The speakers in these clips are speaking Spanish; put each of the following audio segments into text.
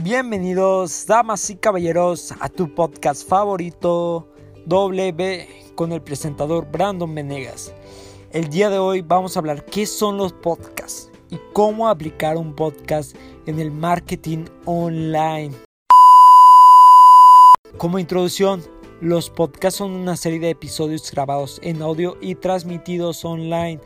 Bienvenidos, damas y caballeros, a tu podcast favorito W con el presentador Brandon Venegas. El día de hoy vamos a hablar qué son los podcasts y cómo aplicar un podcast en el marketing online. Como introducción, los podcasts son una serie de episodios grabados en audio y transmitidos online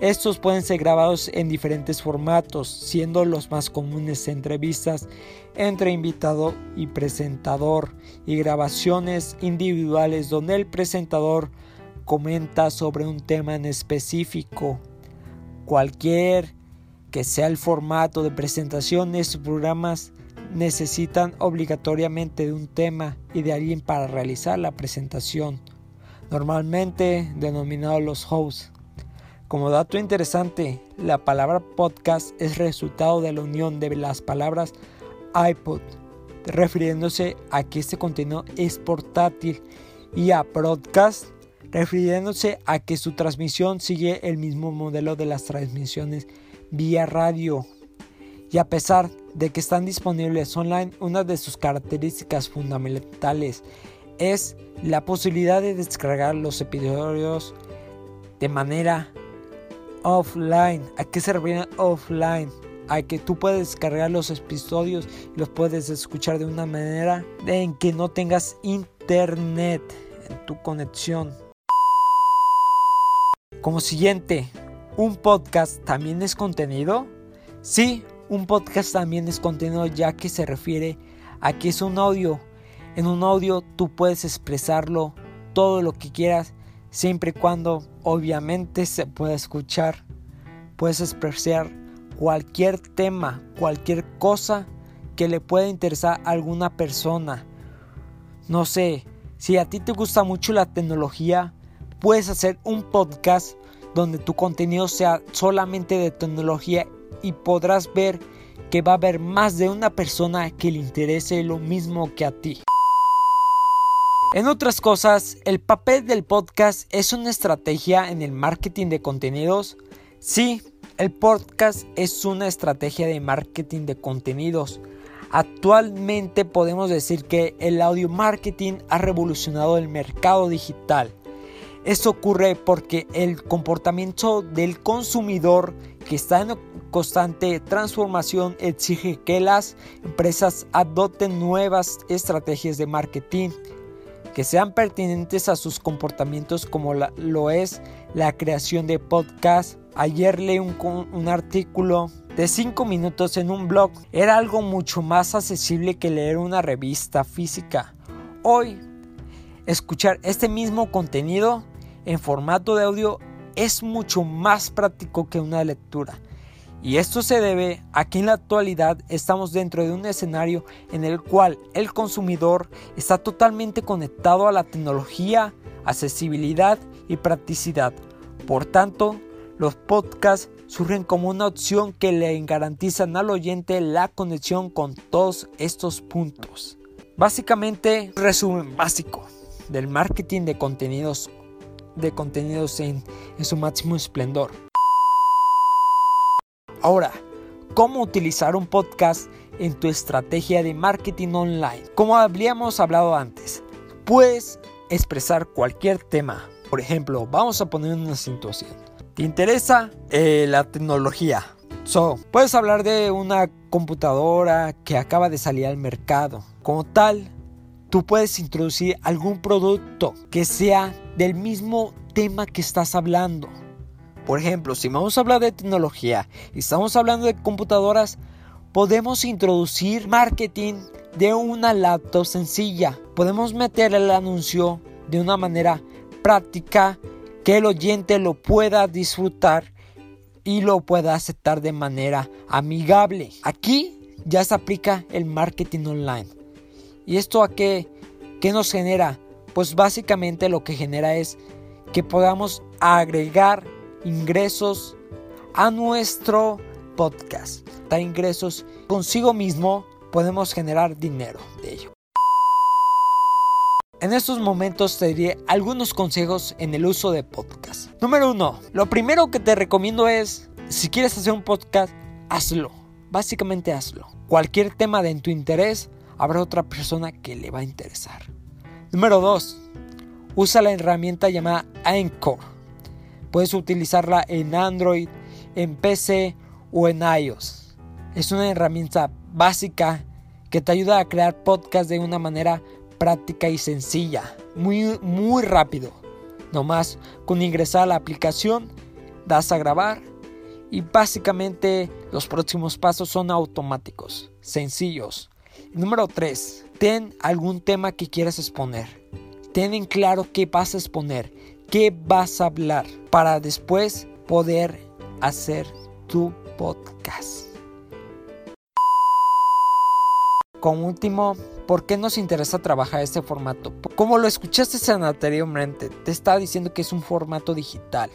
estos pueden ser grabados en diferentes formatos, siendo los más comunes entrevistas entre invitado y presentador y grabaciones individuales donde el presentador comenta sobre un tema en específico. Cualquier que sea el formato de presentación de estos programas necesitan obligatoriamente de un tema y de alguien para realizar la presentación, normalmente denominados los hosts. Como dato interesante, la palabra podcast es resultado de la unión de las palabras iPod, refiriéndose a que este contenido es portátil, y a broadcast, refiriéndose a que su transmisión sigue el mismo modelo de las transmisiones vía radio. Y a pesar de que están disponibles online, una de sus características fundamentales es la posibilidad de descargar los episodios de manera offline. ¿A qué se refiere offline? A que tú puedes descargar los episodios y los puedes escuchar de una manera en que no tengas internet en tu conexión. Como siguiente, ¿un podcast también es contenido? Sí, un podcast también es contenido ya que se refiere a que es un audio. En un audio tú puedes expresarlo todo lo que quieras siempre y cuando obviamente se pueda escuchar. Puedes expresar cualquier tema, cualquier cosa que le pueda interesar a alguna persona. No sé, si a ti te gusta mucho la tecnología, puedes hacer un podcast donde tu contenido sea solamente de tecnología y podrás ver que va a haber más de una persona que le interese lo mismo que a ti. En otras cosas, el papel del podcast es una estrategia en el marketing de contenidos. Sí, el podcast es una estrategia de marketing de contenidos. Actualmente podemos decir que el audio marketing ha revolucionado el mercado digital. Esto ocurre porque el comportamiento del consumidor que está en constante transformación exige que las empresas adopten nuevas estrategias de marketing que sean pertinentes a sus comportamientos como lo es la creación de podcast. Ayer leí un, un artículo de 5 minutos en un blog. Era algo mucho más accesible que leer una revista física. Hoy, escuchar este mismo contenido en formato de audio es mucho más práctico que una lectura. Y esto se debe a que en la actualidad estamos dentro de un escenario en el cual el consumidor está totalmente conectado a la tecnología, accesibilidad y practicidad. Por tanto, los podcasts surgen como una opción que le garantizan al oyente la conexión con todos estos puntos. Básicamente, resumen básico del marketing de contenidos, de contenidos en, su máximo esplendor. Ahora, ¿cómo utilizar un podcast en tu estrategia de marketing online? Como habíamos hablado antes, puedes expresar cualquier tema. Por ejemplo, vamos a poner una situación. ¿Te interesa eh, la tecnología? So, puedes hablar de una computadora que acaba de salir al mercado. Como tal, tú puedes introducir algún producto que sea del mismo tema que estás hablando. Por ejemplo, si vamos a hablar de tecnología y estamos hablando de computadoras, podemos introducir marketing de una laptop sencilla. Podemos meter el anuncio de una manera práctica que el oyente lo pueda disfrutar y lo pueda aceptar de manera amigable. Aquí ya se aplica el marketing online. ¿Y esto a qué, qué nos genera? Pues básicamente lo que genera es que podamos agregar ingresos a nuestro podcast. Da ingresos consigo mismo, podemos generar dinero de ello. En estos momentos te diré algunos consejos en el uso de podcast. Número uno, lo primero que te recomiendo es, si quieres hacer un podcast, hazlo. Básicamente hazlo. Cualquier tema de tu interés, habrá otra persona que le va a interesar. Número 2. Usa la herramienta llamada Anchor. Puedes utilizarla en Android, en PC o en iOS. Es una herramienta básica que te ayuda a crear podcast de una manera práctica y sencilla, muy, muy rápido. Nomás con ingresar a la aplicación, das a grabar y básicamente los próximos pasos son automáticos, sencillos. Número 3. Ten algún tema que quieras exponer. Ten en claro qué vas a exponer, qué vas a hablar para después poder hacer tu podcast. Como último, ¿por qué nos interesa trabajar este formato? Como lo escuchaste anteriormente, te estaba diciendo que es un formato digital,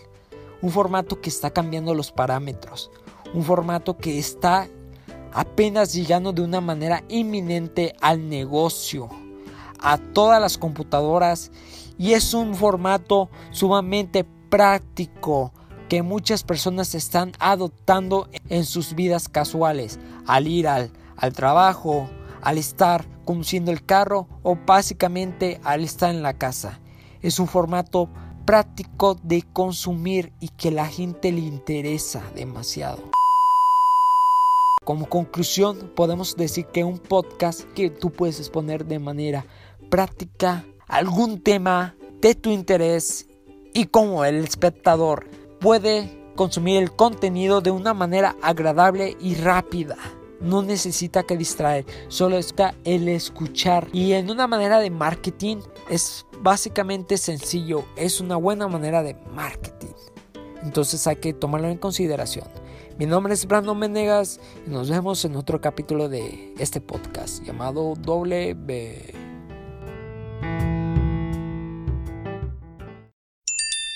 un formato que está cambiando los parámetros, un formato que está apenas llegando de una manera inminente al negocio, a todas las computadoras y es un formato sumamente práctico que muchas personas están adoptando en sus vidas casuales, al ir al, al trabajo, al estar conduciendo el carro o básicamente al estar en la casa. Es un formato práctico de consumir y que la gente le interesa demasiado. Como conclusión, podemos decir que un podcast que tú puedes exponer de manera práctica algún tema de tu interés y como el espectador puede consumir el contenido de una manera agradable y rápida no necesita que distraer, solo está el escuchar. Y en una manera de marketing es básicamente sencillo, es una buena manera de marketing. Entonces hay que tomarlo en consideración. Mi nombre es Brandon Menegas y nos vemos en otro capítulo de este podcast llamado W.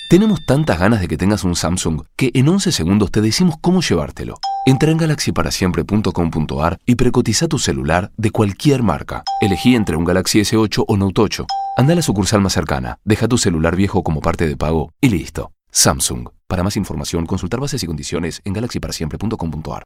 Tenemos tantas ganas de que tengas un Samsung que en 11 segundos te decimos cómo llevártelo. Entra en galaxyparasiempre.com.ar y precotiza tu celular de cualquier marca. Elegí entre un Galaxy S8 o Note 8. Anda a la sucursal más cercana, deja tu celular viejo como parte de pago y listo. Samsung. Para más información, consultar bases y condiciones en galaxyparasiempre.com.ar.